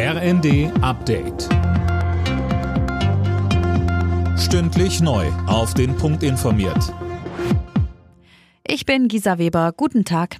RND Update. Stündlich neu. Auf den Punkt informiert. Ich bin Gisa Weber. Guten Tag.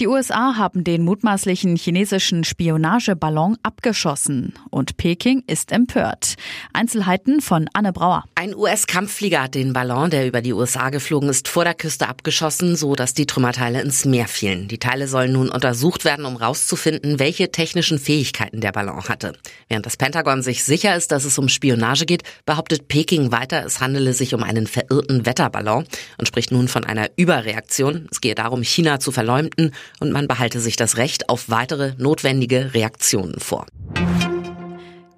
Die USA haben den mutmaßlichen chinesischen Spionageballon abgeschossen und Peking ist empört. Einzelheiten von Anne Brauer. Ein US-Kampfflieger hat den Ballon, der über die USA geflogen ist, vor der Küste abgeschossen, so dass die Trümmerteile ins Meer fielen. Die Teile sollen nun untersucht werden, um herauszufinden, welche technischen Fähigkeiten der Ballon hatte. Während das Pentagon sich sicher ist, dass es um Spionage geht, behauptet Peking weiter, es handele sich um einen verirrten Wetterballon und spricht nun von einer Überreaktion. Es gehe darum, China zu verleumden und man behalte sich das Recht auf weitere notwendige Reaktionen vor.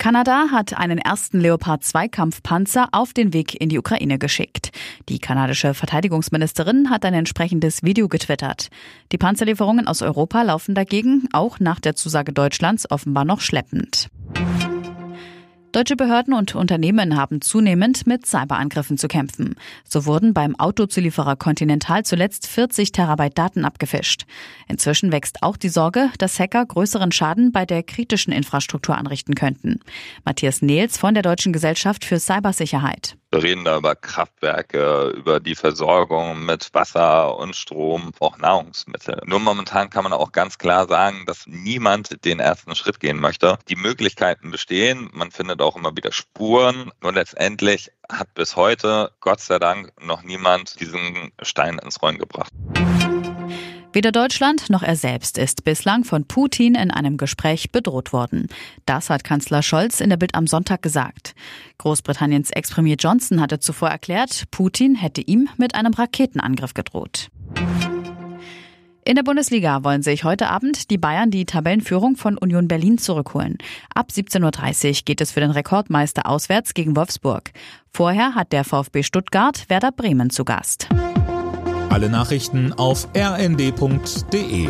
Kanada hat einen ersten Leopard 2 Kampfpanzer auf den Weg in die Ukraine geschickt. Die kanadische Verteidigungsministerin hat ein entsprechendes Video getwittert. Die Panzerlieferungen aus Europa laufen dagegen auch nach der Zusage Deutschlands offenbar noch schleppend. Deutsche Behörden und Unternehmen haben zunehmend mit Cyberangriffen zu kämpfen. So wurden beim Autozulieferer Continental zuletzt 40 Terabyte Daten abgefischt. Inzwischen wächst auch die Sorge, dass Hacker größeren Schaden bei der kritischen Infrastruktur anrichten könnten. Matthias Nehls von der Deutschen Gesellschaft für Cybersicherheit. Wir reden da über Kraftwerke, über die Versorgung mit Wasser und Strom, auch Nahrungsmittel. Nur momentan kann man auch ganz klar sagen, dass niemand den ersten Schritt gehen möchte. Die Möglichkeiten bestehen, man findet auch immer wieder Spuren. Nur letztendlich hat bis heute, Gott sei Dank, noch niemand diesen Stein ins Rollen gebracht. Weder Deutschland noch er selbst ist bislang von Putin in einem Gespräch bedroht worden. Das hat Kanzler Scholz in der Bild am Sonntag gesagt. Großbritanniens Ex-Premier Johnson hatte zuvor erklärt, Putin hätte ihm mit einem Raketenangriff gedroht. In der Bundesliga wollen sich heute Abend die Bayern die Tabellenführung von Union Berlin zurückholen. Ab 17.30 Uhr geht es für den Rekordmeister auswärts gegen Wolfsburg. Vorher hat der VfB Stuttgart Werder Bremen zu Gast. Nachrichten auf rnd.de